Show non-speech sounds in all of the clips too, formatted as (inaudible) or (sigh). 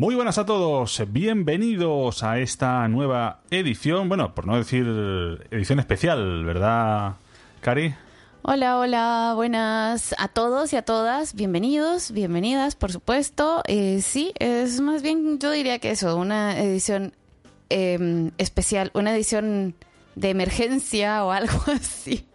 Muy buenas a todos, bienvenidos a esta nueva edición, bueno, por no decir edición especial, ¿verdad, Cari? Hola, hola, buenas a todos y a todas, bienvenidos, bienvenidas, por supuesto. Eh, sí, es más bien, yo diría que eso, una edición em, especial, una edición de emergencia o (laughs) algo así.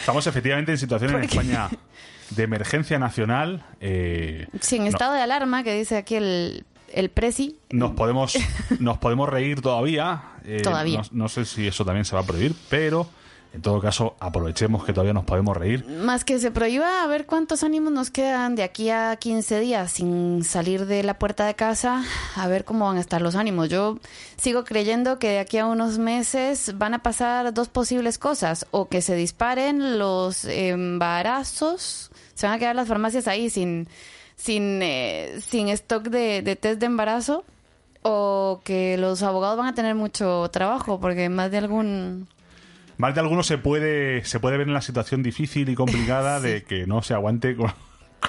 Estamos efectivamente en situación en España (laughs) de emergencia nacional. Eh, sí, en estado de alarma, que dice aquí el, el presi. Nos podemos, (laughs) nos podemos reír todavía. Eh, todavía. no, sé si eso también se va a prohibir, pero en todo caso, aprovechemos que todavía nos podemos reír. Más que se prohíba, a ver cuántos ánimos nos quedan de aquí a 15 días sin salir de la puerta de casa, a ver cómo van a estar los ánimos. Yo sigo creyendo que de aquí a unos meses van a pasar dos posibles cosas, o que se disparen los embarazos, se van a quedar las farmacias ahí sin, sin, eh, sin stock de, de test de embarazo, o que los abogados van a tener mucho trabajo, porque más de algún más de alguno se puede, se puede ver en la situación difícil y complicada (laughs) de que no se aguante con,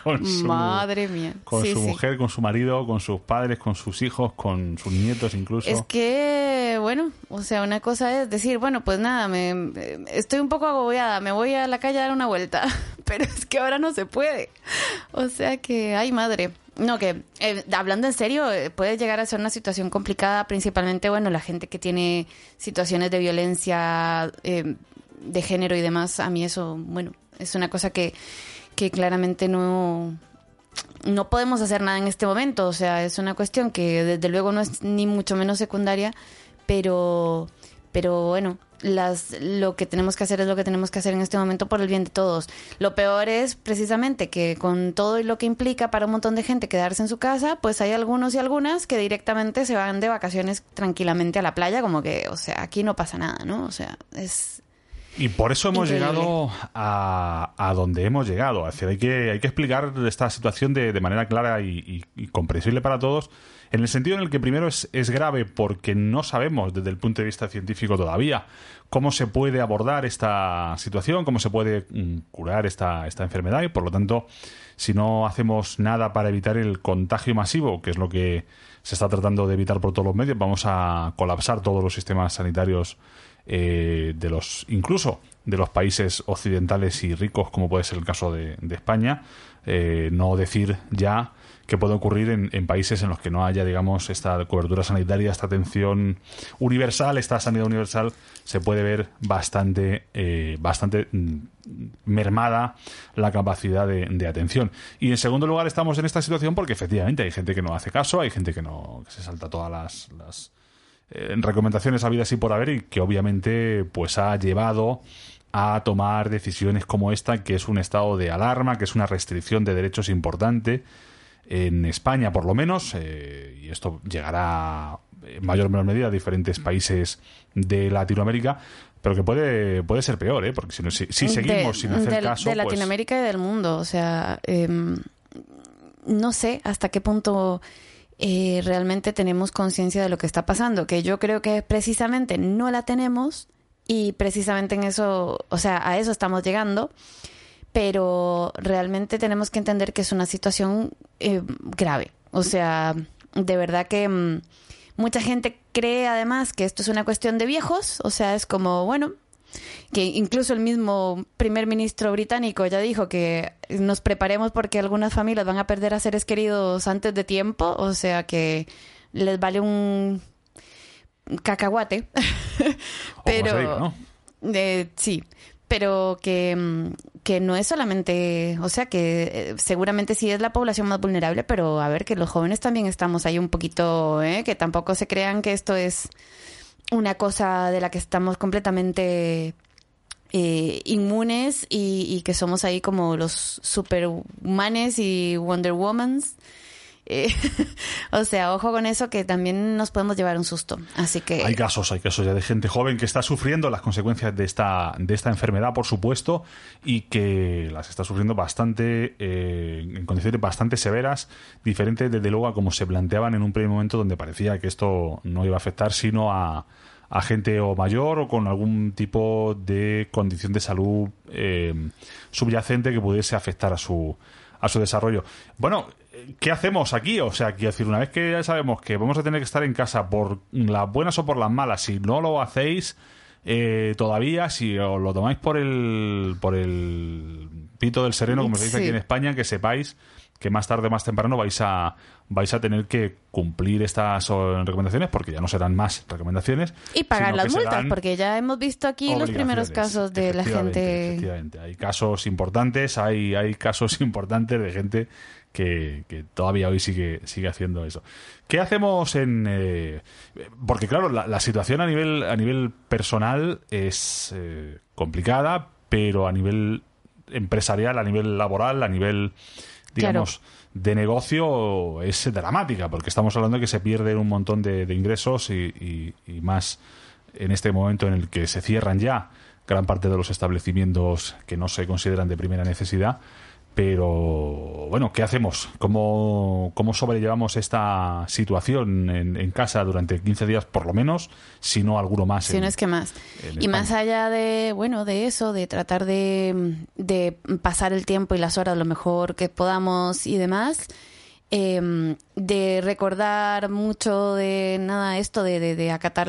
(laughs) su, Madre mía. con su mujer, con su marido, con sus padres, con sus hijos, con sus nietos incluso. Es que, bueno, o sea, una cosa es decir, bueno, pues nada, me, estoy un poco agobiada, me voy a la calle a dar una vuelta, (laughs) pero es que ahora no se puede. O sea que, ay madre. No, que eh, hablando en serio, eh, puede llegar a ser una situación complicada, principalmente, bueno, la gente que tiene situaciones de violencia eh, de género y demás. A mí eso, bueno, es una cosa que, que claramente no, no podemos hacer nada en este momento. O sea, es una cuestión que desde luego no es ni mucho menos secundaria, pero, pero bueno, las, lo que tenemos que hacer es lo que tenemos que hacer en este momento por el bien de todos. Lo peor es precisamente que con todo lo que implica para un montón de gente quedarse en su casa, pues hay algunos y algunas que directamente se van de vacaciones tranquilamente a la playa, como que, o sea, aquí no pasa nada, ¿no? O sea, es... Y por eso hemos llegado a, a, donde hemos llegado. Es hay que, hay que explicar esta situación de, de manera clara y, y comprensible para todos en el sentido en el que primero es, es grave porque no sabemos desde el punto de vista científico todavía cómo se puede abordar esta situación, cómo se puede mm, curar esta, esta enfermedad y por lo tanto si no hacemos nada para evitar el contagio masivo, que es lo que se está tratando de evitar por todos los medios, vamos a colapsar todos los sistemas sanitarios eh, de los incluso de los países occidentales y ricos como puede ser el caso de, España eh, no decir ya que puede ocurrir en, países en los que no haya, digamos, esta cobertura sanitaria, esta atención universal, esta sanidad universal, se puede ver bastante, eh, bastante mm, mermada la capacidad de, atención. Y en segundo lugar, estamos en esta situación porque efectivamente hay gente que no hace caso, hay gente que no que se salta todas las eh, recomendaciones habidas y por haber y que obviamente pues ha llevado a tomar decisiones como esta, que es un estado de alarma, que es una restricción de derechos importante en España por lo menos, eh, y esto llegará en mayor o menor medida a diferentes países de Latinoamérica, pero que puede, puede ser peor, ¿eh? porque si, si, seguimos sin hacer caso... De pues Latinoamérica y del mundo, o sea, em, no sé hasta qué punto... Eh, realmente tenemos conciencia de lo que está pasando, que yo creo que precisamente no la tenemos y precisamente en eso, o sea, a eso estamos llegando pero realmente tenemos que entender que es una situación eh, grave. O sea, de verdad que mm, mucha gente cree además que esto es una cuestión de viejos, o sea, es como, bueno, que incluso el mismo primer ministro británico ya dijo que nos preparemos porque algunas familias van a perder a seres queridos antes de tiempo, o sea que les vale un cacahuate. (laughs) pero eh, sí, pero que, que no es solamente, o sea, que eh, seguramente sí es la población más vulnerable, pero a ver que los jóvenes también estamos ahí un poquito, ¿eh? que tampoco se crean que esto es una cosa de la que estamos completamente eh, inmunes y, que somos ahí como los superhumanes y Wonder Womans. Eh, (laughs) o sea, ojo con eso que también nos podemos llevar un susto. Así que hay casos, hay casos ya de gente joven que está sufriendo las consecuencias de esta de esta enfermedad, por supuesto, y que las está sufriendo bastante eh, en condiciones bastante severas, diferentes desde luego a como se planteaban en un primer momento donde parecía que esto no iba a afectar sino a a gente o mayor o con algún tipo de condición de salud eh, subyacente que pudiese afectar a su a su desarrollo. Bueno, ¿qué hacemos aquí? O sea, quiero decir, una vez que ya sabemos que vamos a tener que estar en casa por las buenas o por las malas, si no lo hacéis eh, todavía, si os lo tomáis por el, por el pito del sereno, como se dice aquí en España, que sepáis que más tarde, más temprano vais a vais a tener que cumplir estas recomendaciones porque ya no serán más recomendaciones. Y pagar las multas, porque ya hemos visto aquí los primeros casos de la gente. Efectivamente, hay casos importantes, hay, hay casos (laughs) importantes de gente que, todavía hoy sigue, sigue haciendo eso. ¿Qué hacemos en...? Eh, porque claro, la, situación a nivel, a nivel personal es eh, complicada, pero a nivel empresarial, a nivel laboral, a nivel, digamos, de negocio es dramática, porque estamos hablando de que se pierden un montón de, ingresos y, y, más en este momento en el que se cierran ya gran parte de los establecimientos que no se consideran de primera necesidad pero bueno, ¿qué hacemos? ¿Cómo, cómo sobrellevamos esta situación en, casa durante 15 días por lo menos, si no alguno más? Si no es que más. Y más allá de, bueno, de eso, de tratar de, de, pasar el tiempo y las horas lo mejor que podamos y demás, em, de recordar mucho de nada esto, de, de, acatar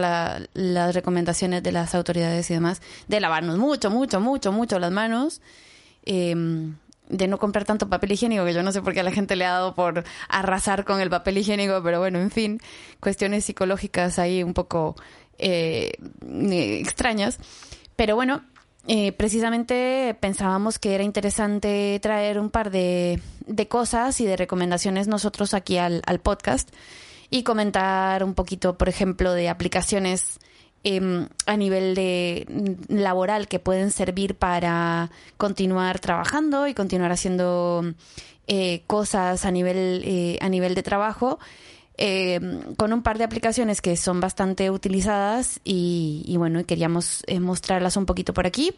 las recomendaciones de las autoridades y demás, de lavarnos mucho, mucho, mucho, mucho las manos. Eh, de no comprar tanto papel higiénico, que yo no sé por qué a la gente le ha dado por arrasar con el papel higiénico, pero bueno, en fin, cuestiones psicológicas ahí un poco eh, extrañas. Pero bueno, eh, precisamente pensábamos que era interesante traer un par de, de cosas y de recomendaciones nosotros aquí al, al podcast y comentar un poquito, por ejemplo, de aplicaciones Em, a nivel de laboral que pueden servir para continuar trabajando y continuar haciendo eh, cosas a nivel eh, a nivel de trabajo em, con un par de aplicaciones que son bastante utilizadas y, bueno queríamos eh, mostrarlas un poquito por aquí.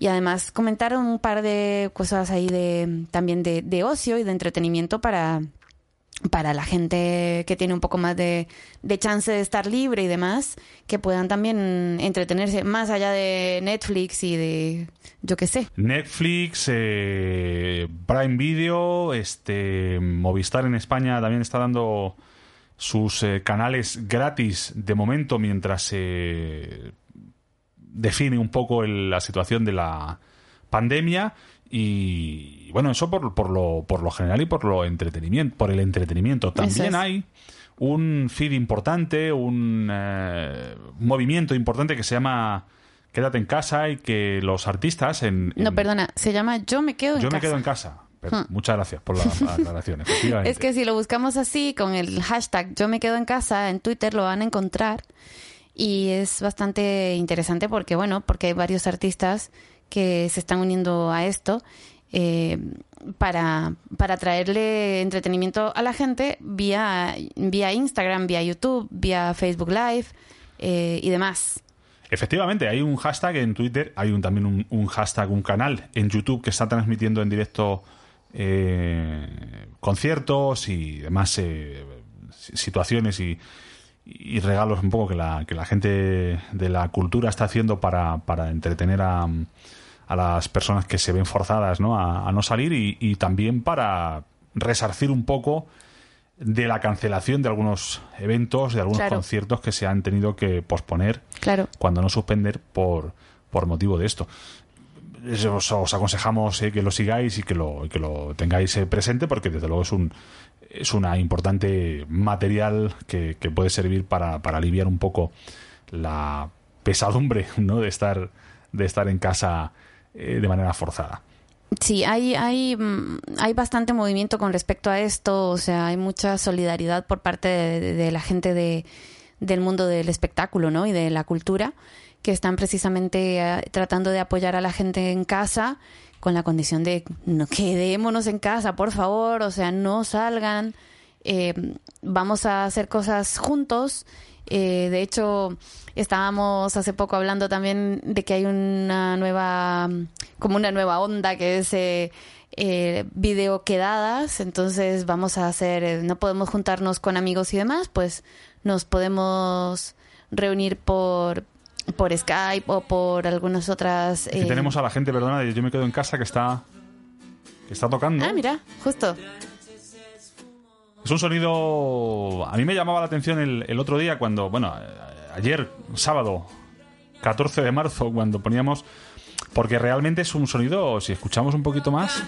Y además comentar un par de cosas ahí de también de ocio y de entretenimiento para para la gente que tiene un poco más de, chance de estar libre y demás, que puedan también entretenerse más allá de Netflix y de, yo qué sé. Netflix, eh, Prime Video, este, Movistar en España también está dando sus eh, canales gratis de momento mientras se define un poco la situación de la pandemia y bueno, eso por, por, lo, por lo general y por lo entretenimiento, por el entretenimiento. También hay un feed importante, un eh, movimiento importante que se llama Quédate en casa y que los artistas en, No, perdona, se llama Yo me quedo en casa. Yo me quedo en casa. Hmm. Muchas gracias por la (laughs) aclaración, Es que si lo buscamos así, con el hashtag Yo me quedo en casa, en Twitter lo van a encontrar. Y es bastante interesante porque, bueno, porque hay varios artistas que se están uniendo a esto eh, para, para traerle entretenimiento a la gente vía, vía Instagram, vía YouTube, vía Facebook Live eh, y demás. Efectivamente, hay un hashtag en Twitter, hay un, también un, hashtag, un canal en YouTube que está transmitiendo en directo eh, conciertos y demás situaciones y, y, regalos un poco que la, que la gente de la cultura está haciendo para, para entretener a, a las personas que se ven forzadas ¿no? A, no salir y, también para resarcir un poco de la cancelación de algunos eventos, de algunos conciertos que se han tenido que posponer, claro. cuando no suspender por, por motivo de esto. Os, os aconsejamos eh, que lo sigáis y que lo, que lo tengáis eh, presente porque desde luego es un es una importante material que, que puede servir para, para aliviar un poco la pesadumbre ¿no? de estar de estar en casa eh, de manera forzada. Sí, hay, hay, mm, hay bastante movimiento con respecto a esto, o sea, hay mucha solidaridad por parte de, la gente de, del mundo del espectáculo ¿no? y de la cultura, que están precisamente eh, tratando de apoyar a la gente en casa con la condición de no quedémonos en casa, por favor, o sea, no salgan, eh, vamos a hacer cosas juntos eh, de hecho, estábamos hace poco hablando también de que hay una nueva, como una nueva onda que es eh, eh video quedadas. Entonces vamos a hacer, eh, no podemos juntarnos con amigos y demás, pues nos podemos reunir por por Skype o por algunas otras. Eh... tenemos a la gente, perdona, yo me quedo en casa que está que está tocando. Ah, mira, justo. Es un sonido... A mí me llamaba la atención el, otro día cuando, bueno, ayer, sábado, 14 de marzo, cuando poníamos... Porque realmente es un sonido, si escuchamos un poquito más...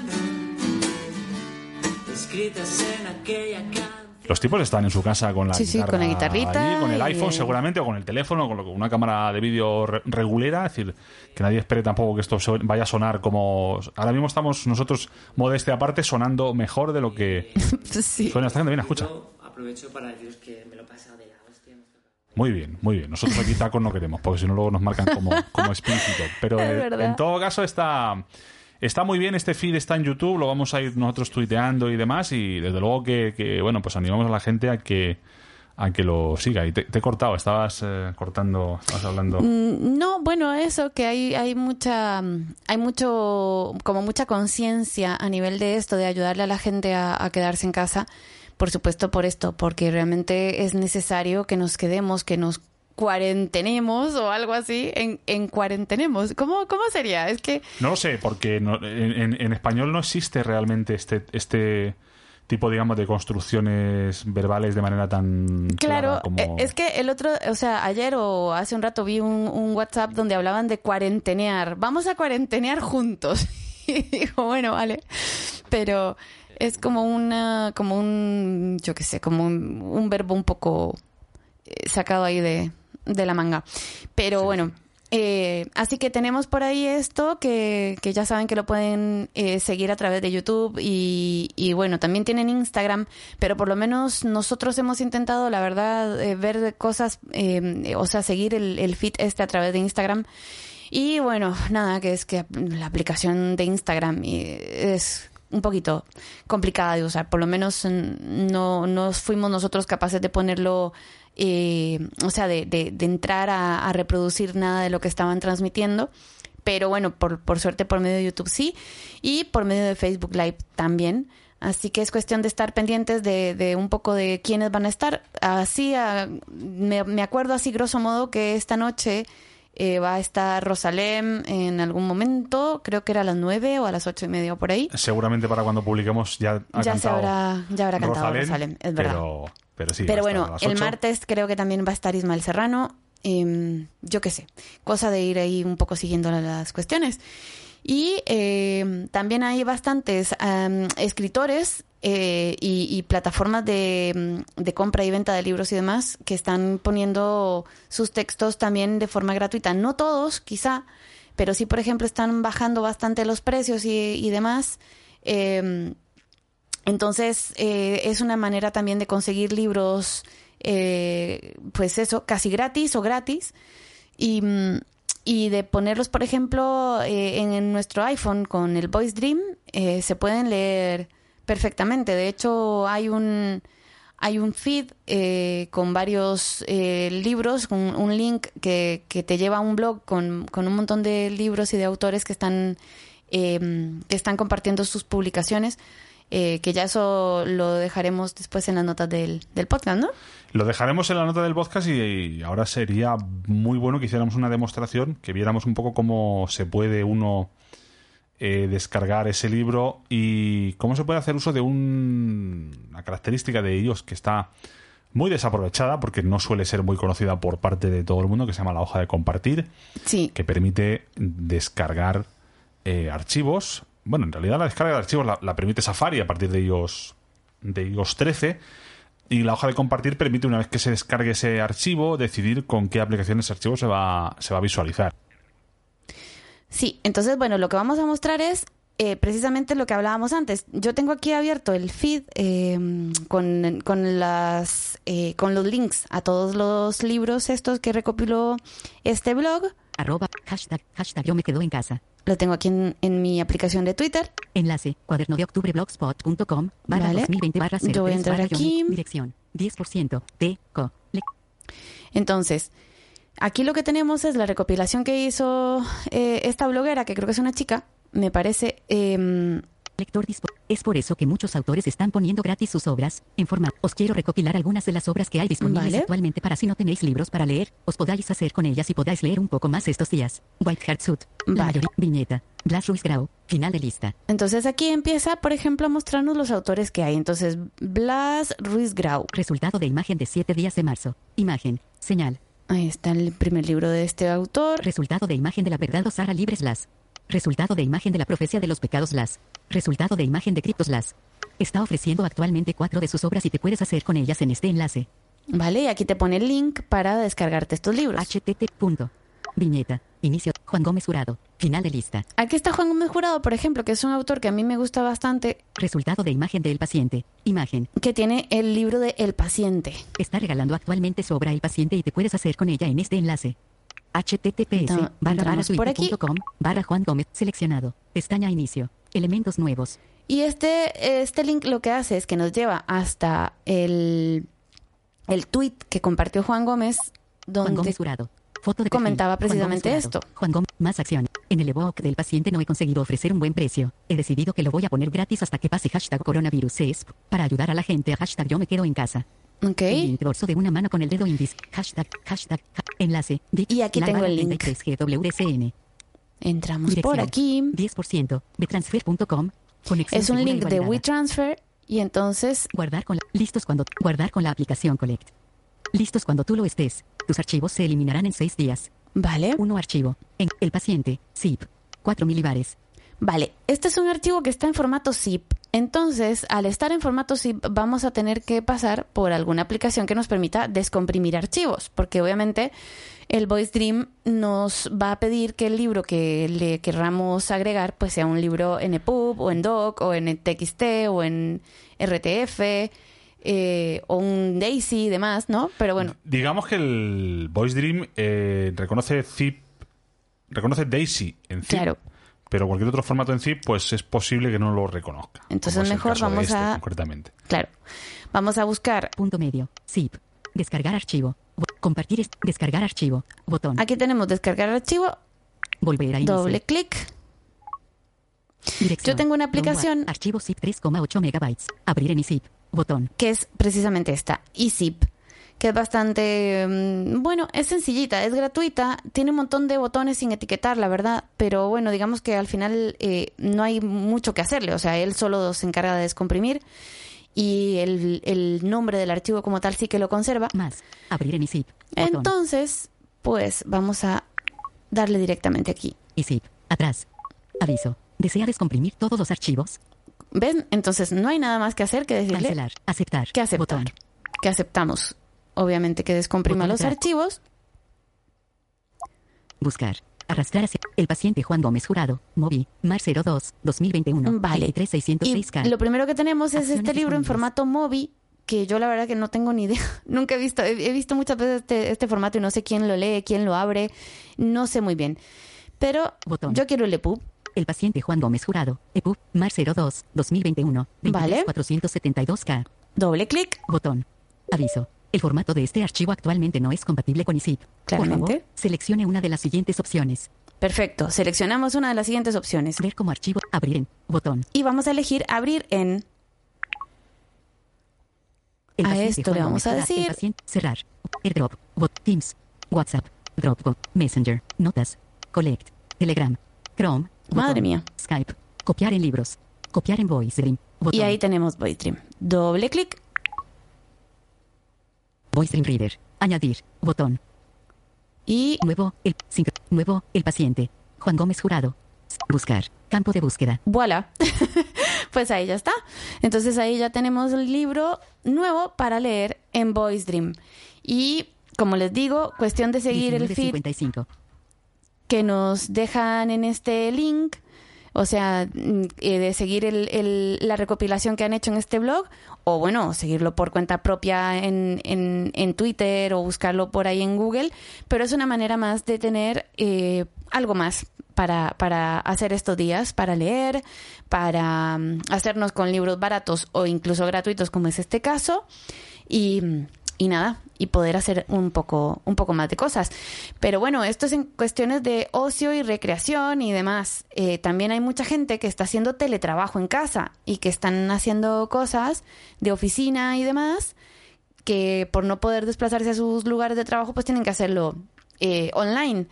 Los tipos están en su casa con la, Sí, sí, con la guitarrita allí, con el iPhone seguramente, o con el teléfono, con lo- con una cámara de vídeo re- regulera. Es decir, que nadie espere tampoco que esto vaya a sonar como... Ahora mismo estamos nosotros, modestia aparte, sonando mejor de lo que (laughs) sí. suena esta gente. Mira, escucha. Aprovecho para deciros que me lo he pasado de la hostia. hemos tocado. Muy bien, muy bien. Nosotros aquí tacos no queremos, porque si no luego nos marcan como, como (laughs) explícito. Pero Es eh, verdad. en todo caso está, está muy bien. Este feed está en YouTube, lo vamos a ir nosotros tuiteando y demás. Y desde luego que, que, bueno, pues animamos a la gente a que a que lo siga. Y te, he cortado, estabas eh, cortando, estabas hablando. Mm, No, bueno, eso, que hay, hay mucha, hay mucho, como mucha conciencia a nivel de esto, de ayudarle a la gente a quedarse en casa. Por supuesto, por esto, porque realmente es necesario que nos quedemos, que nos cuarentenemos o algo así, en, en cuarentenemos. ¿Cómo, ¿Cómo sería? Es que No lo sé, porque no- en, en- en español no existe realmente este, este tipo, digamos, de construcciones verbales de manera tan Claro, clara como... eh, es que el otro, o sea, ayer o hace un rato vi un, un WhatsApp donde hablaban de cuarentenear. Vamos a cuarentenear juntos. (laughs) Y digo, bueno, vale. Pero es como una, como un, yo qué sé, como un, un verbo un poco eh, sacado ahí de, de la manga. Pero bueno. eh, así que tenemos por ahí esto que, que ya saben que lo pueden eh, seguir a través de YouTube y, y bueno, también tienen Instagram, pero por lo menos nosotros hemos intentado, la verdad, eh, ver cosas, eh, o sea, seguir el, el feed este a través de Instagram. Y bueno, nada, que es que la aplicación de Instagram eh, es un poquito complicada de usar. Por lo menos no, no fuimos nosotros capaces de ponerlo, eh, o sea, de, de- de entrar a, a reproducir nada de lo que estaban transmitiendo. Pero bueno, por, por suerte por medio de YouTube sí. Y por medio de Facebook Live también. Así que es cuestión de estar pendientes de, de un poco de quiénes van a estar. Así, ah, me, me acuerdo así grosso modo que esta noche eh, va a estar Rosalem en algún momento, creo que era a las nueve o a las ocho y media por ahí. Seguramente para cuando publiquemos ya ha Ya se habrá, ya habrá cantado Rosalem, es verdad. Pero, pero sí, Pero bueno, el martes creo que también va a estar Ismael Serrano. em, yo qué sé, cosa de ir ahí un poco siguiendo la- las cuestiones. Y em, también hay bastantes escritores eh, y, y plataformas de, em, de compra y venta de libros y demás que están poniendo sus textos también de forma gratuita. No todos, quizá, pero sí, por ejemplo, están bajando bastante los precios y, y demás. Em, entonces, eh, es una manera también de conseguir libros, eh, pues eso, casi gratis o gratis. Y, mm, y de ponerlos, por ejemplo, eh, en, en nuestro iPhone con el Voice Dream, eh, se pueden leer perfectamente. De hecho, hay un, hay un feed eh, con varios eh, libros, con un link que, que te lleva a un blog con, con un montón de libros y de autores que están, eh, que están compartiendo sus publicaciones. Eh, que ya eso lo dejaremos después en las notas del, del podcast, ¿no? Lo dejaremos en la nota del podcast y, y ahora sería muy bueno que hiciéramos una demostración, que viéramos un poco cómo se puede uno eh, descargar ese libro y cómo se puede hacer uso de un- una característica de ellos que está muy desaprovechada porque no suele ser muy conocida por parte de todo el mundo, que se llama la hoja de compartir. Sí, que permite descargar eh, archivos. Bueno, en realidad la descarga de archivos la, la permite Safari a partir de iOS, de iOS 13. Y la hoja de compartir permite, una vez que se descargue ese archivo, decidir con qué aplicación ese archivo se va, se va a visualizar. Sí, entonces, bueno, lo que vamos a mostrar es eh, precisamente lo que hablábamos antes. Yo tengo aquí abierto el feed eh, con, con, las, eh, con los links a todos los libros estos que recopiló este blog. Arroba, hashtag, hashtag yo me quedo en casa. Lo tengo aquí en, en mi aplicación de Twitter. Enlace, cuaderno de octubre blogspot.com, barra Vale. 2020 barra Yo voy a 03 entrar aquí. Dirección, 10%, T, co, Entonces, aquí lo que tenemos es la recopilación que hizo eh, esta bloguera, que creo que es una chica, me parece, eh, Lector dispo- Es por eso que muchos autores están poniendo gratis sus obras en formato. Os quiero recopilar algunas de las obras que hay disponibles Vale. actualmente para si no tenéis libros para leer, os podáis hacer con ellas y podáis leer un poco más estos días. White Heart Suit. Vale. La mayoría. Viñeta. Blas Ruiz Grau. Final de lista. Entonces aquí empieza, por ejemplo, a mostrarnos los autores que hay. Entonces, Blas Ruiz Grau. Resultado de imagen de 7 días de marzo. Imagen. Señal. Ahí está el primer libro de este autor. Resultado de imagen de la verdad os hará libres las. Resultado de imagen de la profecía de los pecados las. Resultado de imagen de criptos las. Está ofreciendo actualmente cuatro de sus obras y te puedes hacer con ellas en este enlace. Vale, y aquí te pone el link para descargarte estos libros. htt. punto. Viñeta. Inicio. Juan Gómez Jurado. Final de lista. Aquí está Juan Gómez Jurado, por ejemplo, que es un autor que a mí me gusta bastante, Resultado de imagen del paciente. Imagen. que tiene el libro de El paciente. Está regalando actualmente su obra El paciente y te puedes hacer con ella en este enlace. Https barra barra Juan Gómez seleccionado. Pestaña inicio. Elementos nuevos. Y este, este link lo que hace es que nos lleva hasta el, el tweet que compartió Juan Gómez, Juan donde Gómez Jurado. Foto de comentaba Juan precisamente esto. Juan Gómez, más acción. En el ebook del paciente no he conseguido ofrecer un buen precio. He decidido que lo voy a poner gratis hasta que pase hashtag coronavirus es para ayudar a la gente a hashtag yo me quedo en casa. Ok. El dorso de una mano con el dedo índice. Hashtag, hashtag, ha- enlace. Dic, Y aquí tengo el link. 33GWCN. Entramos Dirección. por aquí. 10%. Betransfer.com. Es un link de. WeTransfer y entonces Guardar con la, listos cuando guardar con la aplicación Collect. Listos cuando tú lo estés. Tus archivos se eliminarán en seis días. Vale, Uno archivo. En el paciente. zip. 4 milibares. Vale. Este es un archivo que está en formato zip. Entonces, al estar en formato zip, vamos a tener que pasar por alguna aplicación que nos permita descomprimir archivos, porque obviamente el Voice Dream nos va a pedir que el libro que le querramos agregar, pues sea un libro en EPUB o en DOC o en TXT o en RTF eh, o un DAISY y demás, ¿no? Pero bueno, Digamos que el Voice Dream eh, reconoce zip, reconoce Daisy en zip, Claro. Pero cualquier otro formato en zip, pues es posible que no lo reconozca. Entonces como es el mejor vamos este, a- concretamente. claro. Vamos a buscar Punto medio. Zip. Descargar archivo. Compartir. es- descargar archivo. Botón. Aquí tenemos descargar archivo, Volver a inicio. doble clic. Dirección. Yo tengo una aplicación- Archivo zip 3,8 megabytes. Abrir en zip. Botón. que es precisamente esta, eZip, que es bastante, mm, bueno, es sencillita, es gratuita, tiene un montón de botones sin etiquetar, la verdad, pero bueno, digamos que al final eh, no hay mucho que hacerle, o sea, él solo se encarga de descomprimir y el, el nombre del archivo como tal sí que lo conserva. Más. Abrir en zip. Botón. Entonces, pues vamos a darle directamente aquí. Y zip. Atrás. Aviso. ¿Desea descomprimir todos los archivos? ¿Ven? Entonces no hay nada más que hacer que decirle Cancelar. Aceptar. que aceptar, Botón. que aceptamos. Obviamente que descomprima Botón los archivos Buscar. Arrastrar hacia el paciente Juan Gómez Jurado. Movi. Mar 02. 2021. Vale. 23606K. Y lo primero que tenemos es Acciones este libro en formato Mobi, que yo la verdad que no tengo ni idea. (laughs) Nunca he visto, he, he visto muchas veces este, este formato y no sé quién lo lee, quién lo abre, no sé muy bien. Pero Botón. yo quiero el EPUB. El paciente Juan Gómez Jurado. EPUB. Mar 02. 2021. Vale. 472K. Doble clic. Botón. Aviso. El formato de este archivo actualmente no es compatible con ISIP. Claramente. Por favor, seleccione una de las siguientes opciones. Perfecto. Seleccionamos una de las siguientes opciones. Ver como archivo. Abrir en. Botón. Y vamos a elegir abrir en. El A esto le vamos a decir- paciente- cerrar. AirDrop. Bot. Teams. WhatsApp. Dropbox. Messenger. Notas. Collect. Telegram. Chrome. botón, Madre mía. Skype. Copiar en libros. Copiar en Voice Dream. Botón. Y ahí tenemos VoiceDream. Doble clic. Voice Dream Reader. Añadir. Botón. Y Nuevo. El. nuevo. El paciente. Juan Gómez Jurado. Buscar. Campo de búsqueda. voilà. (laughs) pues ahí ya está. Entonces ahí ya tenemos el libro nuevo para leer en Voice Dream. Y como les digo, cuestión de seguir el feed 19.55. que nos dejan en este link, o sea, mm, eh, de seguir el- el- la recopilación que han hecho en este blog, o bueno, seguirlo por cuenta propia en, en- en Twitter o buscarlo por ahí en Google, pero es una manera más de tener eh, algo más para, para hacer estos días, para leer, para mm, hacernos con libros baratos o incluso gratuitos, como es este caso. Y, y nada, y poder hacer un poco, un poco más de cosas. Pero bueno, esto es en cuestiones de ocio y recreación y demás. Eh, también hay mucha gente que está haciendo teletrabajo en casa y que están haciendo cosas de oficina y demás, que por no poder desplazarse a sus lugares de trabajo, pues tienen que hacerlo eh, online.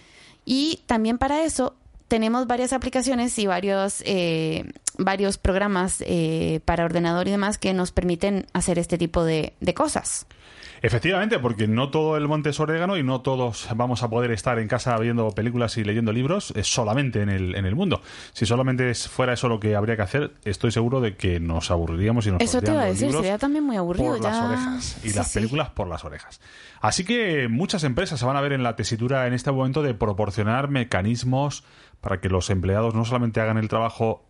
Y también para eso tenemos varias aplicaciones y varios, eh, varios programas eh, para ordenador y demás que nos permiten hacer este tipo de, de cosas. Efectivamente, porque no todo el monte es orégano y no todos vamos a poder estar en casa viendo películas y leyendo libros es solamente en el, en el mundo. Si solamente fuera eso lo que habría que hacer, estoy seguro de que nos aburriríamos y nos Eso te iba a decir, sería también muy aburrido. Por las orejas. Y las películas por las orejas. Así que muchas empresas se van a ver en la tesitura en este momento de proporcionar mecanismos para que los empleados no solamente hagan el trabajo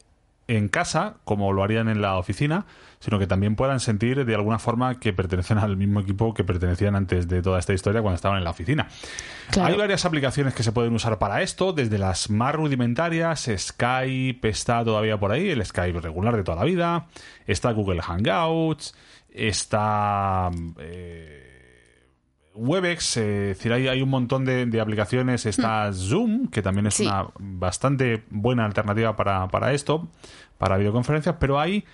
en casa, como lo harían en la oficina, sino que también puedan sentir de alguna forma que pertenecen al mismo equipo que pertenecían antes de toda esta historia cuando estaban en la oficina. Hay varias aplicaciones que se pueden usar para esto, desde las más rudimentarias, Skype está todavía por ahí, el Skype regular de toda la vida, está Google Hangouts, está... Eh, Webex, eh, es decir, hay, un montón de, aplicaciones. Está mm. Zoom, que también es una bastante buena alternativa para, para, esto, para videoconferencias, pero hay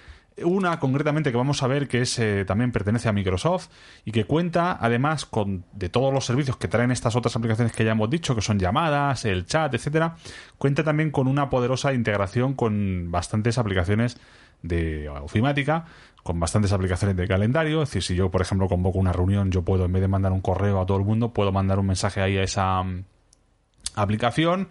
una concretamente que vamos a ver que es eh, también pertenece a Microsoft y que cuenta además con de todos los servicios que traen estas otras aplicaciones que ya hemos dicho, que son llamadas, el chat, etcétera, cuenta también con una poderosa integración con bastantes aplicaciones de ofimática con bastantes aplicaciones de calendario. Es decir, si yo, por ejemplo, convoco una reunión, yo puedo, en vez de mandar un correo a todo el mundo, puedo mandar un mensaje ahí a esa mm, aplicación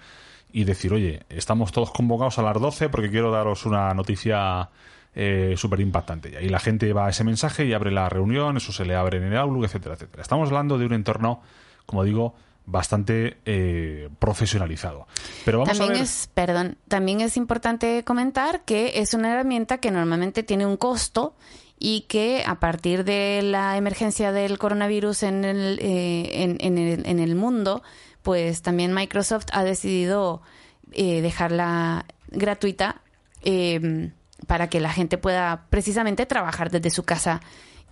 y decir, oye, estamos todos convocados a las 12 porque quiero daros una noticia eh, súper impactante. Y ahí la gente va a ese mensaje y abre la reunión, eso se le abre en el Outlook, etcétera, etcétera. Estamos hablando de un entorno, como digo, bastante eh, profesionalizado. Pero vamos también a ver... es, perdón, también es importante comentar que es una herramienta que normalmente tiene un costo y que a partir de la emergencia del coronavirus en el, eh, en, el, en el mundo, pues también Microsoft ha decidido eh, dejarla gratuita para que la gente pueda precisamente trabajar desde su casa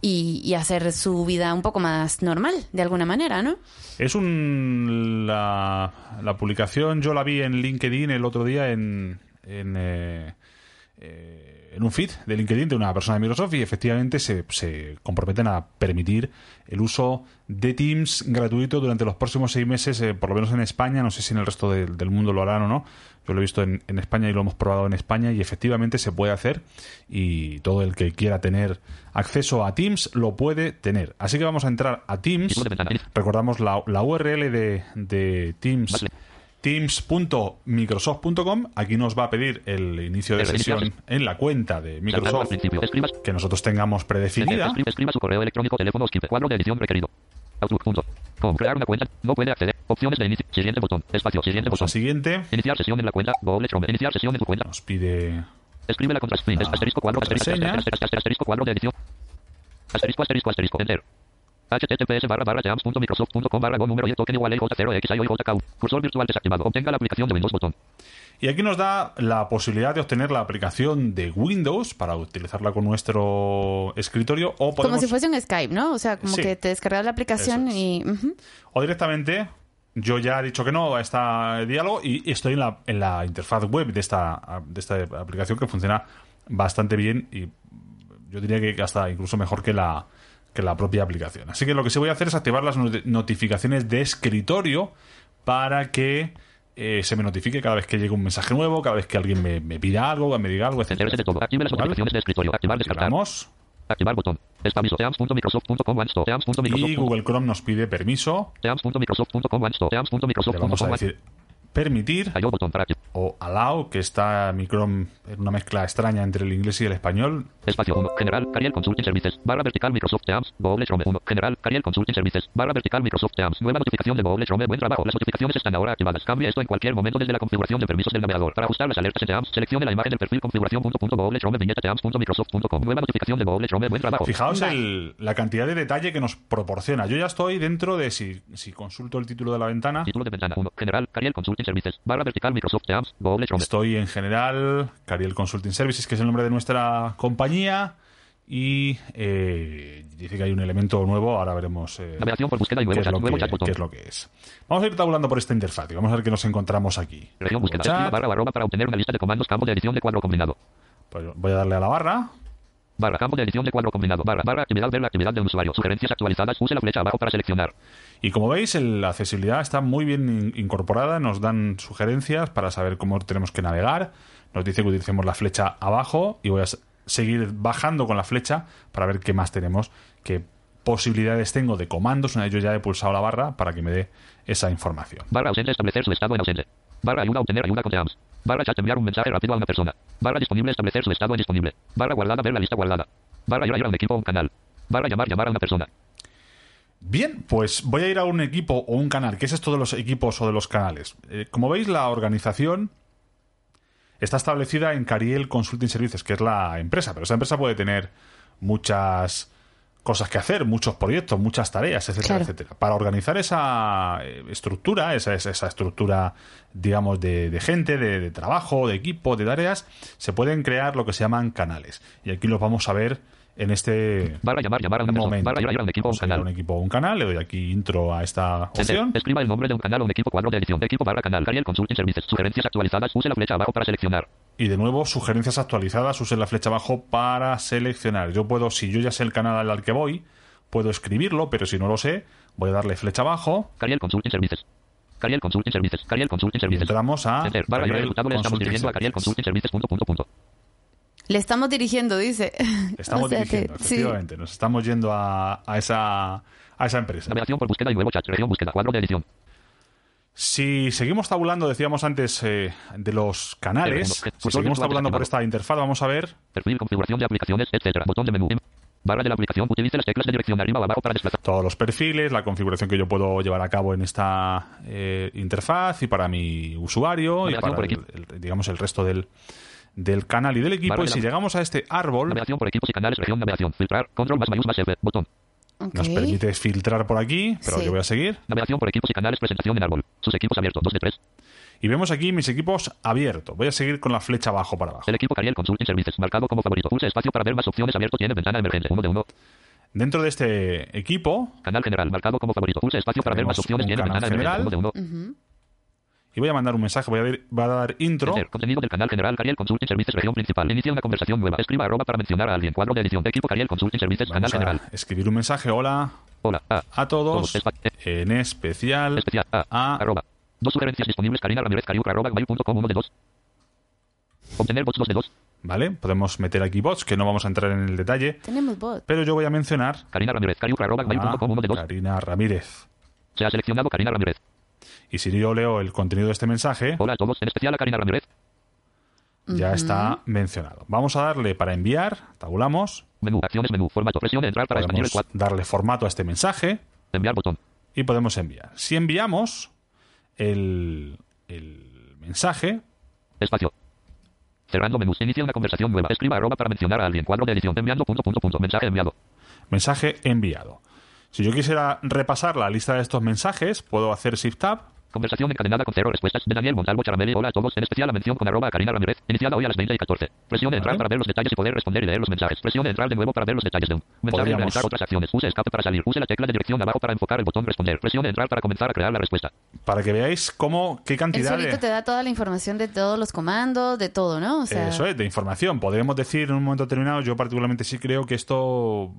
y, hacer su vida un poco más normal, de alguna manera, ¿no? Es un... La, publicación yo la vi en LinkedIn el otro día en... en eh, eh, un feed de LinkedIn de una persona de Microsoft y efectivamente se, se comprometen a permitir el uso de Teams gratuito durante los próximos seis meses, eh, por lo menos en España, no sé si en el resto del mundo lo harán o no. Yo lo he visto en, en, España y lo hemos probado en España y efectivamente se puede hacer y todo el que quiera tener acceso a Teams lo puede tener. Así que vamos a entrar a Teams. Recordamos la, la URL de, de Teams teams.microsoft.com. Aquí nos va a pedir el inicio de sesión en la cuenta de Microsoft que nosotros tengamos predefinida. Escriba su correo electrónico, teléfono, cuadro de edición requerido. Outlook.com. Crear una cuenta. No puede acceder. Opciones de inicio. Siguiente botón. Espacio. Siguiente botón. Siguiente. Iniciar sesión en la cuenta. Google Chrome. Iniciar sesión en su cuenta. Nos pide. Escribe la contraseña. Asterisco cuadro. Asterisco cuadro de edición. Asterisco asterisco asterisco. Enter https barra barra teams.microsoft.com barra go número y token igual j 0 x j Cursor virtual desactivado. Obtenga la aplicación de Windows botón. Y aquí nos da la posibilidad de obtener la aplicación de Windows para utilizarla con nuestro escritorio o podemos... Como si fuese un Skype, ¿no? O sea, como que te descargas la aplicación y... O directamente, yo ya he dicho que no a este diálogo y estoy en la, en la interfaz web de esta, de esta aplicación que funciona bastante bien y yo diría que hasta incluso mejor que la que la propia aplicación. Así que lo que sí voy a hacer es activar las notificaciones de escritorio para que eh, se me notifique cada vez que llegue un mensaje nuevo, cada vez que alguien me, me pida algo, me diga algo, etc. De todo. Active las notificaciones de escritorio. Activar, descargar. Vamos. Activar botón. Teams.microsoft.com Y Google Chrome nos pide permiso. Teams.microsoft.com Vamos a decir permitir o allow, que está mi Chrome en una mezcla extraña entre el inglés y el español. Espacio 1. General, Cariel Consulting Services. Barra vertical Microsoft Teams. Google Chrome 1. General, Cariel Consulting Services. Barra vertical Microsoft Teams. Nueva notificación de Google Chrome. Buen trabajo. Las notificaciones están ahora activadas. Cambie esto en cualquier momento desde la configuración de permisos del navegador. Para ajustar las alertas en Teams, seleccione la imagen del perfil configuración punto punto Google Chrome viñeta Teams.microsoft.com. Nueva notificación de Google Chrome. Buen trabajo. Fijaos el, la cantidad de detalle que nos proporciona. Yo ya estoy dentro de si, si consulto el título de la ventana. Título de ventana 1. General, Cariel Consulting Services. Barra vertical Microsoft Teams, Google Chrome. Estoy en general, Cariel Consulting Services, que es el nombre de nuestra compañía. y eh, dice que hay un elemento nuevo. Ahora veremos eh, Navegación por búsqueda y qué, nuevo es chat. lo Nuevo que, chat qué es lo que es. Vamos a ir tabulando por esta interfaz y vamos a ver qué nos encontramos aquí. Región búsqueda. Barra o arroba para obtener una lista de comandos campo de edición de cuadro combinado. Pues voy a darle a la barra. Barra campo de edición de cuadro combinado. Barra barra actividad ver la actividad del usuario. Sugerencias actualizadas. Use la flecha abajo para seleccionar. Y como veis, la accesibilidad está muy bien in- incorporada. Nos dan sugerencias para saber cómo tenemos que navegar. Nos dice que utilicemos la flecha abajo y voy a seguir bajando con la flecha para ver qué más tenemos, qué posibilidades tengo de comandos. Una vez yo ya he pulsado la barra para que me dé esa información. Barra ausente establecer su estado en ausente. Barra ayuda obtener ayuda con teams. Barra chat enviar un mensaje rápido a una persona. Barra disponible establecer su estado en disponible. Barra guardada ver la lista guardada. Barra ir a ir a un equipo o un canal. Barra llamar llamar a una persona. Bien, pues voy a ir a un equipo o un canal. ¿Qué es esto de los equipos o de los canales? Eh, como veis, la organización está establecida en Cariel Consulting Services, que es la empresa, pero esa empresa puede tener muchas cosas que hacer, muchos proyectos, muchas tareas, etcétera, Claro. etcétera. Para organizar esa eh, estructura, esa, esa, estructura, digamos, de, de gente, de, de trabajo, de equipo, de tareas, se pueden crear lo que se llaman canales. Y aquí los vamos a ver en este Barra llamar llamar a persona. momento. Barra a a un equipo o un canal. un equipo un canal, le doy aquí intro a esta opción. Escriba el nombre de un canal o un equipo cuadro de edición. Equipo barra canal. Cariel Consulting Services. Sugerencias actualizadas. Use la flecha abajo para seleccionar. Y de nuevo, sugerencias actualizadas, use la flecha abajo para seleccionar. Yo puedo, si yo ya sé el canal al que voy, puedo escribirlo, pero si no lo sé, voy a darle flecha abajo Cariel Consulting Services. Cariel Consulting Services. Cariel Consulting Services. entramos a Enter. Barra Cariel le estamos dirigiendo a Cariel. Consulting Services. Punto, punto, punto. Le estamos dirigiendo, dice. Estamos (laughs) O sea, dirigiendo, sí. efectivamente. Nos estamos yendo a, a esa, a esa empresa. Navegación por búsqueda y nuevo chat. Región búsqueda. Cuadro de edición. Si seguimos tabulando, decíamos antes, eh, de los canales, si seguimos tabulando por esta interfaz, vamos a ver Perfil, configuración de aplicaciones, etcétera. Botón de menú. Barra de la aplicación. Utilice las teclas de dirección arriba o abajo para desplazar. todos los perfiles, la configuración que yo puedo llevar a cabo en esta eh, interfaz y para mi usuario y para por el, el- digamos el resto del, del canal y del equipo. Barra Y de si la- llegamos a este árbol, Navegación por equipos y canales. Región navegación. Filtrar. Control más mayús más F. Botón. Ok. nos permite filtrar por aquí, pero Sí. yo voy a seguir. Navegación por equipos y canales. Presentación en árbol. Sus equipos abiertos. 2 de 3. Y vemos aquí mis equipos abiertos. Voy a seguir con la flecha abajo para abajo. El equipo Cariel Consulting Services. Marcado como favorito. Pulse espacio para ver más opciones abierto. Tiene ventana emergente. 1 de 1. Dentro de este equipo, Canal general. Marcado como favorito. Pulse espacio para ver más opciones. Tiene ventana emergente. general. 1 de 1. Ujú. Y voy a mandar un mensaje, voy a, ver- voy a dar intro. Enter. Contenido del canal general Cariel Consulting Services región principal. Inicia una conversación nueva. Escriba arroba para mencionar a alguien. Cuadro de edición. Equipo Cariel Consulting Services. Canal Vamos general. a escribir un mensaje. Hola Hola. A. a todos, Todos, eh. en especial Especial. A. a Arroba. Dos sugerencias disponibles. Karina Ramírez Cariuca arroba gmail.com 1 de 2. Obtener bots 2 de 2. ¿Vale? Podemos meter aquí bots, que no vamos a entrar en el detalle. Tenemos bot. Pero yo voy a mencionar Karina Ramírez Cariuca arroba a gmail.com 1 de 2. Karina Ramírez. Se ha seleccionado Karina Ramírez. Y si yo leo el contenido de este mensaje, Hola a todos. En especial a Karina Ramírez. ya está mencionado. Vamos a darle para enviar, tabulamos, Menú. Acciones menú. Formato. Presione entrar para podemos cuadro. darle formato a este mensaje Enviar botón. y podemos enviar. Si enviamos el, el mensaje, Espacio. Cerrando menús. Inicia una conversación nueva. Escriba arroba para mencionar a alguien. Cuadro de edición. Enviando punto punto punto. Mensaje enviado. mensaje enviado. Si yo quisiera repasar la lista de estos mensajes, puedo hacer Shift Tab Conversación encadenada con cero respuestas de Daniel Montalvo Charamelli. Hola a todos. En especial la mención con arroba a Karina Ramírez. Iniciada hoy a las 20 y 14. Presione entrar Vale. para ver los detalles y poder responder y leer los mensajes. Presione entrar de nuevo para ver los detalles de un mensaje y Podríamos- realizar otras acciones. Use escape para salir. Use la tecla de dirección abajo para enfocar el botón responder. Presione entrar para comenzar a crear la respuesta. para que veáis cómo, qué cantidad solito de... te da toda la información de todos los comandos, de todo, ¿no? O sea, Eso es, de información. Podríamos decir en un momento determinado, yo particularmente sí creo que esto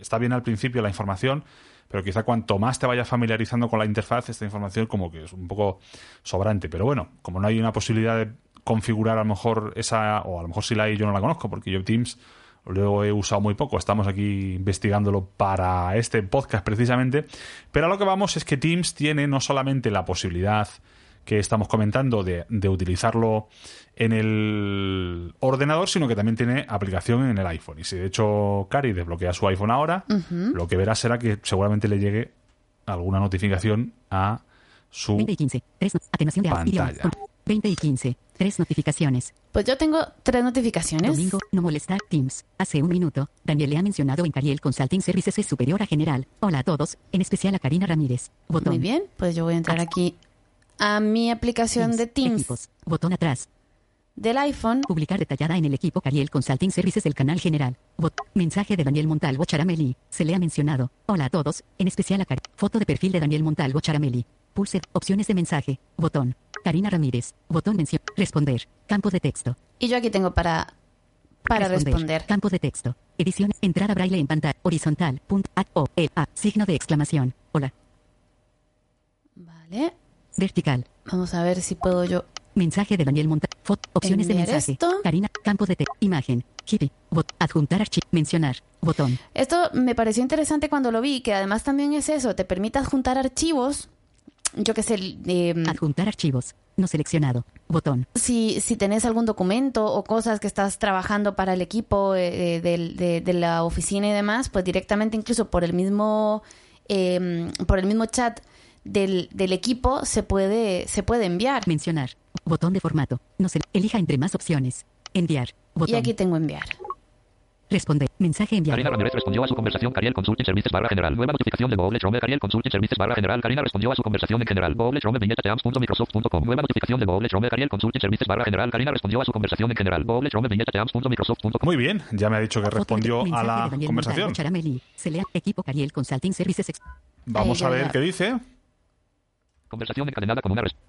está bien al principio, la información, pero quizá cuanto más te vayas familiarizando con la interfaz, esta información como que es un poco sobrante. Pero bueno, como no hay una posibilidad de configurar a lo mejor esa, o a lo mejor si la hay yo no la conozco, porque yo Teams luego he usado muy poco, estamos aquí investigándolo para este podcast precisamente, pero a lo que vamos es que Teams tiene no solamente la posibilidad que estamos comentando de, de utilizarlo en el ordenador, sino que también tiene aplicación en el iPhone. Y si de hecho Cari desbloquea su iPhone ahora, lo que verá será que seguramente le llegue alguna notificación a su 20 y 15. 3. Atenuación de. Pantalla. Idioma. 20 y 15. 3 notificaciones. pues yo tengo tres notificaciones. Domingo, no molestar Teams. Hace un minuto, Daniel le ha mencionado en Cariel Consulting Services es superior a general. Hola a todos, en especial a Karina Ramírez. Botón. Muy bien, pues yo voy a entrar aquí a mi aplicación de Teams. Equipos. Botón atrás. del iPhone. Publicar detallada en el equipo Cariel Consulting Services del canal general. Bot. Mensaje de Daniel Montalvo Charameli. Se le ha mencionado. Hola a todos, en especial a Cari. Foto de perfil de Daniel Montalvo Charameli. Pulse. Opciones de mensaje. Botón. Karina Ramírez. Botón mención. Responder. Campo de texto. Y yo aquí tengo para, para responder. Campo de texto. Edición. Entrada braille en pantalla. Horizontal. Punto. A. O. L. A. Signo de exclamación. Hola. Vale. Vertical. Vamos a ver si puedo yo. Mensaje de Daniel. Foto. Opciones de mensaje. esto. Karina. Campo de texto. Imagen. Hippie. Bot. Adjuntar archivo. Mencionar. Botón. Esto me pareció interesante cuando lo vi, que además también es eso, te permite adjuntar archivos. Yo qué sé, eh, Adjuntar archivos. No seleccionado. Botón. si, si tenés algún documento o cosas que estás trabajando para el equipo eh, del- de, de la oficina y demás, pues directamente incluso por el mismo, eh, por el mismo chat del, del equipo se puede, se puede enviar. Mencionar. Botón de formato. No se elija entre más opciones. Enviar. Botón. Y aquí tengo enviar. Responder. Mensaje enviado. Karina Ramírez respondió a su conversación Cariel Consulting Services barra general. Nueva notificación de Google Chrome. Cariel Consulting Services barra general. Karina respondió a su conversación en general. Google Chrome viñeta teams.microsoft.com. Nueva notificación de Google Chrome. Cariel Consulting Services barra general. Karina respondió a su conversación en general. Google Chrome viñeta teams.microsoft.com. Muy bien, ya me ha dicho que respondió a la conversación. Montalvo Charameli. Se lea equipo Cariel Consulting Services. ex- Vamos a ver qué dice. Conversación encadenada con una respuesta.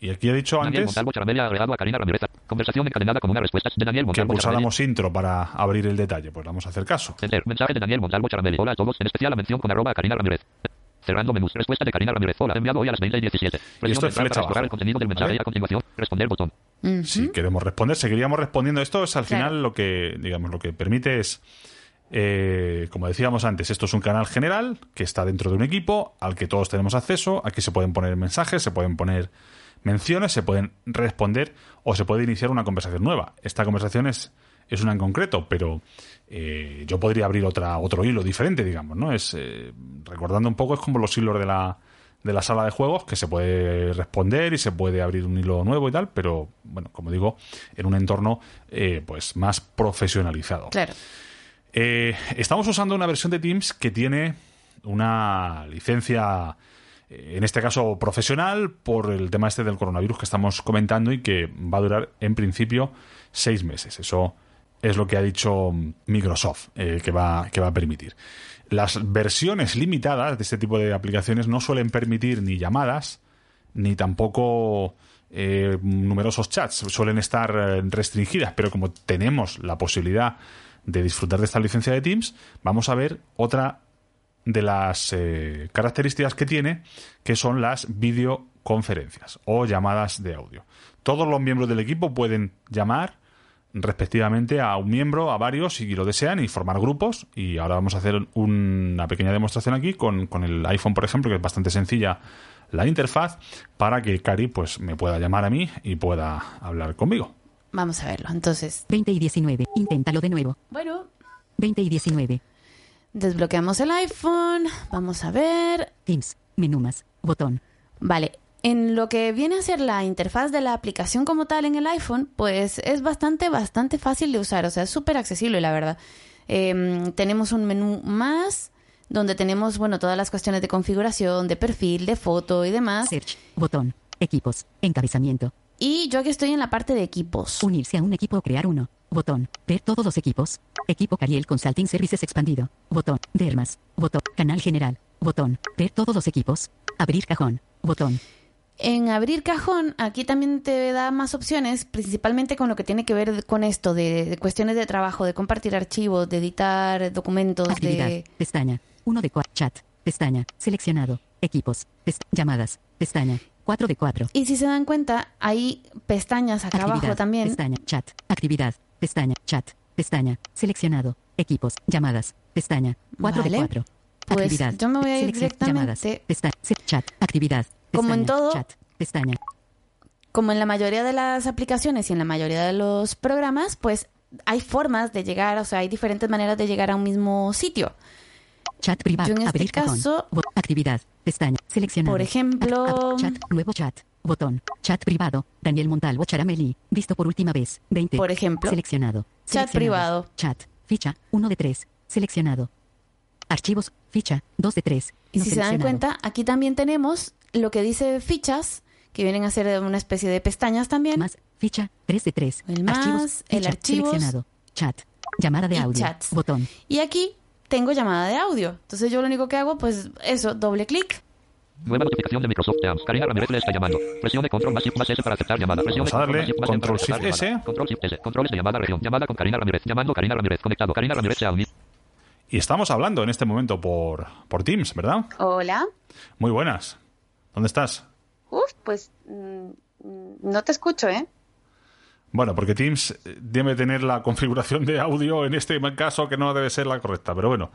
Y aquí he dicho Daniel antes Montalvo agregado a Karina Ramírez. Conversación encadenada con una respuesta de Daniel que Montalvo Charameli. pulsáramos intro para abrir el detalle. Pues vamos a hacer caso. Enter. Mensaje de Daniel Montalvo Charameli. Hola a todos. En especial la mención con arroba a Karina Ramírez. Cerrando menús. Respuesta de Karina Ramírez. Hola. Enviado hoy a las 20 y 17. Presión esto es flecha para explorar abajo, el contenido del mensaje ¿vale? y a continuación responder botón. Ujú. Si queremos responder, seguiríamos respondiendo. Esto es al Claro. final lo que, digamos, lo que permite es, eh, como decíamos antes, esto es un canal general que está dentro de un equipo al que todos tenemos acceso. Aquí se pueden poner mensajes, se pueden poner menciones, se pueden responder o se puede iniciar una conversación nueva. Esta conversación es, es una en concreto, pero eh, yo podría abrir otra, otro hilo diferente, digamos, ¿no? Es, eh, recordando un poco, es como los hilos de la, de la sala de juegos, que se puede responder y se puede abrir un hilo nuevo y tal, pero, bueno, como digo, en un entorno eh, pues más profesionalizado. Claro. Eh, estamos usando una versión de Teams que tiene una licencia, eh, en este caso profesional, por el tema este del coronavirus que estamos comentando y que va a durar en principio seis meses. Eso es lo que ha dicho Microsoft eh, que, va, que va a permitir. Las versiones limitadas de este tipo de aplicaciones no suelen permitir ni llamadas, ni tampoco eh, numerosos chats. Suelen estar eh, restringidas, pero como tenemos la posibilidad de disfrutar de esta licencia de Teams, vamos a ver otra de las eh, características que tiene, que son las videoconferencias o llamadas de audio. Todos los miembros del equipo pueden llamar respectivamente a un miembro, a varios, si lo desean, y formar grupos. Y ahora vamos a hacer una pequeña demostración aquí con, con el iPhone, por ejemplo, que es bastante sencilla la interfaz, para que Cari pues, me pueda llamar a mí y pueda hablar conmigo. Vamos a verlo. Entonces, 20 y 19. Inténtalo de nuevo. bueno, 20 y 19. desbloqueamos el iPhone. Vamos a ver. Teams. Menú más. Botón. Vale, en lo que viene a ser la interfaz de la aplicación como tal en el iPhone, pues es bastante, bastante fácil de usar, o sea, es súper accesible, la verdad. Em, tenemos un menú más donde tenemos, bueno, todas las cuestiones de configuración, de perfil, de foto y demás. Search. Botón. Equipos. Encabezamiento. Y yo aquí estoy en la parte de equipos. Unirse a un equipo o crear uno. Botón. Ver todos los equipos. Equipo Cariel Consulting Services expandido. Botón. Ver más. Botón. Canal general. Botón. Ver todos los equipos. Abrir cajón. Botón. En abrir cajón, aquí también te da más opciones, principalmente con lo que tiene que ver con esto de, de cuestiones de trabajo, de compartir archivos, de editar documentos, Actividad. de... Pestaña. 1 de 4. Chat. Pestaña. Seleccionado. Equipos. Pest- llamadas. Pestaña. 4 de 4. Y si se dan cuenta, hay pestañas acá Actividad. abajo también. Pestaña. Chat. Actividad. Pestaña. Chat. Pestaña. Seleccionado. Equipos. Llamadas. Pestaña. 4 Vale. de 4. Pues Actividad. yo me voy a ir Selección. Llamadas. directamente- Pestaña. Chat. Actividad. Como en Pestaña. todo- Chat. Pestaña. Como en la mayoría de las aplicaciones y en la mayoría de los programas, pues hay formas de llegar, o sea, hay diferentes maneras de llegar a un mismo sitio. Chat privado. Yo en este Abrir caso- actividad. Pestaña. Seleccionado. Por ejemplo- chat. Nuevo chat. Botón. Chat privado. Daniel Montalvo Charameli. Visto por última vez. 20. Por ejemplo. Seleccionado. Chat Seleccionado. privado. Chat. Ficha. 1 de 3. Seleccionado. Archivos. Ficha. 2 de 3. Y si se dan cuenta, aquí también tenemos lo que dice fichas, que vienen a ser una especie de pestañas también. Más, ficha, 3 de 3. El más, archivos, el ficha, archivos. seleccionado. Chat, llamada de Y audio. chats. Botón. Y aquí tengo llamada de audio. Entonces yo lo único que hago, pues eso, doble clic. Nueva notificación de Microsoft Teams. Karina Ramírez le está llamando. Presione control más shift más S para aceptar llamada. Presione Vamos a darle control más control shift aceptar S. llamada. Control shift S. Controles de llamada región. Llamada con Karina Ramírez. Llamando Karina Ramírez. Conectado. Karina Ramírez se ha unido. Y estamos hablando en este momento por, por Teams, ¿verdad? Hola. Muy buenas. ¿Dónde estás? Uf, pues mm, mm, no te escucho, ¿eh? Bueno, porque Teams eh, debe tener la (laughs) configuración de audio en este caso que no debe ser la correcta, pero bueno,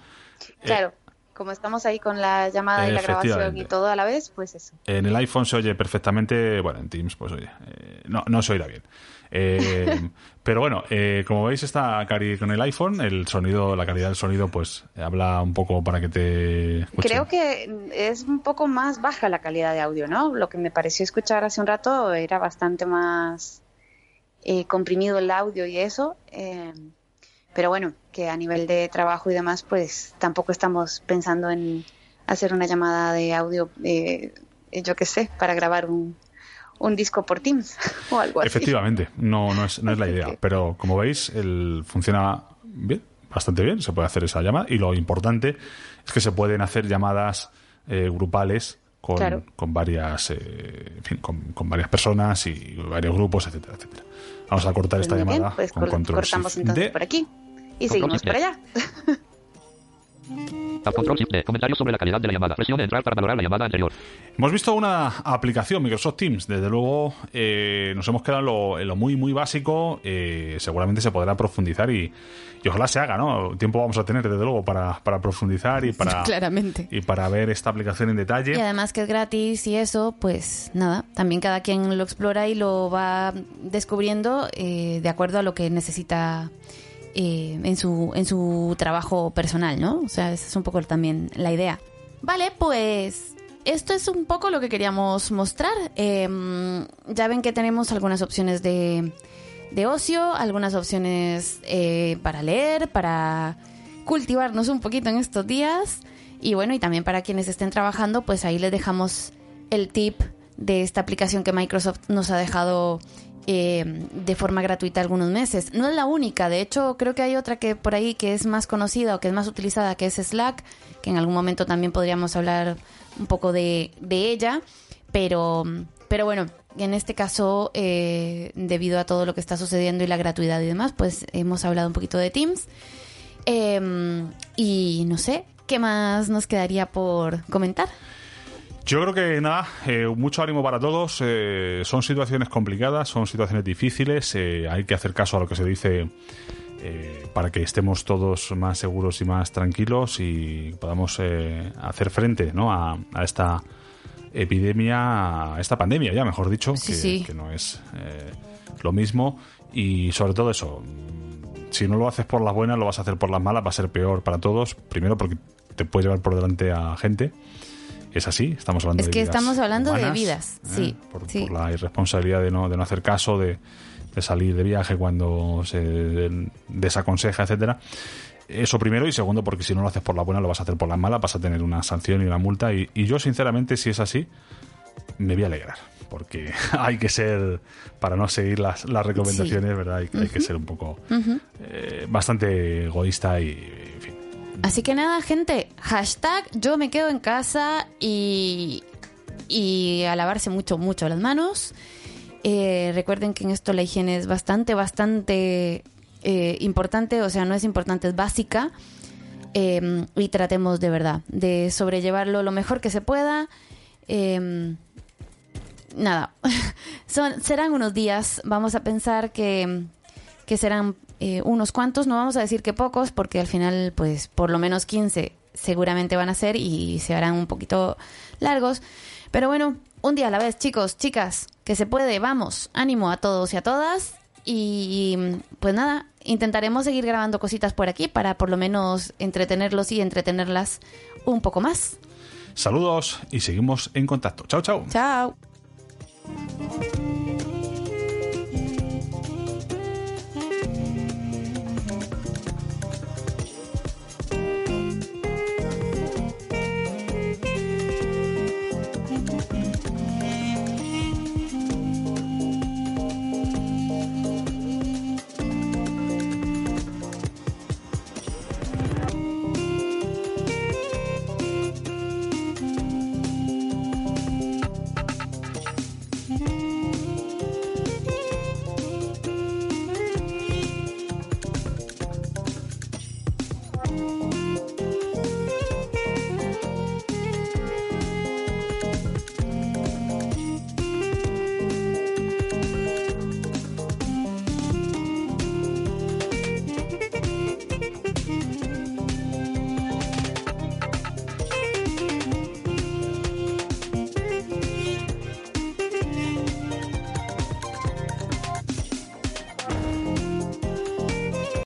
Claro, como estamos ahí con la llamada y la grabación y todo a la vez, pues eso. en el iPhone se oye perfectamente, bueno, en Teams pues oye, eh, no, no se oirá bien. Eh, (laughs) pero bueno, eh, como veis está Cari con el iPhone, el sonido, la calidad del sonido pues habla un poco para que te. Creo que es un poco más baja la calidad de audio, ¿no? Lo que me pareció escuchar hace un rato era bastante más eh, comprimido el audio y eso. Pero bueno, que a nivel de trabajo y demás, pues tampoco estamos pensando en hacer una llamada de audio, eh, yo qué sé, para grabar un, un disco por Teams (laughs) o algo así. Efectivamente, no, no, es, no es la idea. Pero como veis, el, funciona bien, bastante bien. Se puede hacer esa llamada. Y lo importante es que se pueden hacer llamadas eh, grupales con, Claro. con varias eh, en fin, con, con varias personas y varios grupos, etcétera, etcétera. Vamos a cortar Pues esta bien, llamada pues con cor- control cortamos entonces D. por aquí y seguimos D. allá. Control D. Comentarios sobre la calidad de la llamada. Presione entrar para valorar la llamada anterior. Hemos visto una aplicación, Microsoft Teams. Desde luego, eh, nos hemos quedado en lo, en lo muy, muy básico. Eh, seguramente se podrá profundizar y, y ojalá se haga, ¿no? Tiempo vamos a tener, desde luego, para, para profundizar y para, (laughs) Claramente. y para ver esta aplicación en detalle. Y además que es gratis y eso, pues nada, también cada quien lo explora y lo va descubriendo eh, de acuerdo a lo que necesita eh, en, su, en su trabajo personal, ¿no? O sea, esa es un poco también la idea. Vale, pues esto es un poco lo que queríamos mostrar. Eh, ya ven que tenemos algunas opciones de, de ocio, algunas opciones eh, para leer, para cultivarnos un poquito en estos días. Y bueno, y también para quienes estén trabajando, pues ahí les dejamos el tip de esta aplicación que Microsoft nos ha dejado eh, de forma gratuita algunos meses. No es la única, de hecho creo que hay otra que por ahí que es más conocida o que es más utilizada, que es Slack, que en algún momento también podríamos hablar un poco de, de ella, pero, pero bueno, en este caso, eh, debido a todo lo que está sucediendo y la gratuidad y demás, pues hemos hablado un poquito de Teams. Eh, y no sé, ¿qué más nos quedaría por comentar? Yo creo que nada, eh, mucho ánimo para todos. eh, son situaciones complicadas, son situaciones difíciles. eh, hay que hacer caso a lo que se dice eh, para que estemos todos más seguros y más tranquilos y podamos eh, hacer frente ¿no? a, a esta epidemia, a esta pandemia, ya mejor dicho, Sí, que, sí. que no es eh, lo mismo. Y sobre todo eso, si no lo haces por las buenas, lo vas a hacer por las malas, va a ser peor para todos. Primero porque te puedes llevar por delante a gente. Es así, estamos hablando Es de que vidas estamos hablando de vidas, ¿eh? sí, Por, sí. por la irresponsabilidad de no, de no hacer caso, de, de salir de viaje cuando se desaconseja, etcétera. Eso primero y segundo porque si no lo haces por la buena lo vas a hacer por la mala, vas a tener una sanción y una multa y, y yo sinceramente si es así me voy a alegrar porque (laughs) hay que ser para no seguir las, las recomendaciones, ¿verdad? Hay, hay que ser un poco eh, bastante egoísta y. Así que nada, gente, hashtag yo me quedo en casa y, y a lavarse mucho, mucho las manos. Eh, recuerden que en esto la higiene es bastante, bastante eh, importante, o sea, no es importante, es básica. Eh, y tratemos de verdad de sobrellevarlo lo mejor que se pueda. Nada, (laughs) Son, serán unos días, vamos a pensar que, que serán eh, unos cuantos, no vamos a decir que pocos, porque al final, pues por lo menos 15 seguramente van a ser y se harán un poquito largos. Pero bueno, un día a la vez, chicos, chicas, que se puede, vamos, ánimo a todos y a todas. Y pues nada, intentaremos seguir grabando cositas por aquí para por lo menos entretenerlos y entretenerlas un poco más. Saludos y seguimos en contacto. Chao, chao. Chao.